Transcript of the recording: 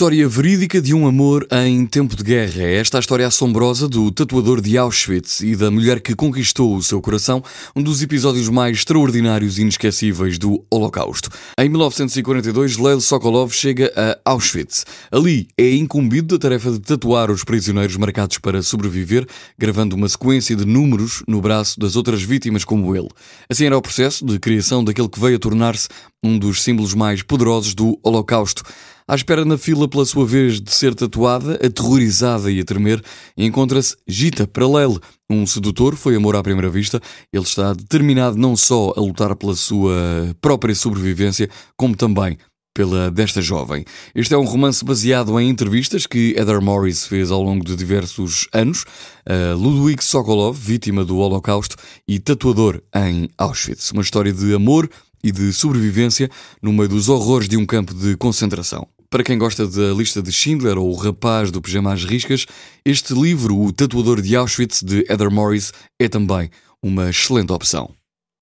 história verídica de um amor em tempo de guerra. É esta a história assombrosa do tatuador de Auschwitz e da mulher que conquistou o seu coração, um dos episódios mais extraordinários e inesquecíveis do Holocausto. Em 1942, Leil Sokolov chega a Auschwitz. Ali é incumbido da tarefa de tatuar os prisioneiros marcados para sobreviver, gravando uma sequência de números no braço das outras vítimas como ele. Assim era o processo de criação daquele que veio a tornar-se um dos símbolos mais poderosos do Holocausto. À espera na fila pela sua vez de ser tatuada, aterrorizada e a tremer, encontra-se Gita Paralelo. Um sedutor, foi amor à primeira vista. Ele está determinado não só a lutar pela sua própria sobrevivência, como também pela desta jovem. Este é um romance baseado em entrevistas que Heather Morris fez ao longo de diversos anos. Uh, Ludwig Sokolov, vítima do Holocausto e tatuador em Auschwitz. Uma história de amor e de sobrevivência no meio dos horrores de um campo de concentração. Para quem gosta da lista de Schindler ou o rapaz do pijama às riscas, este livro, O Tatuador de Auschwitz, de Heather Morris, é também uma excelente opção.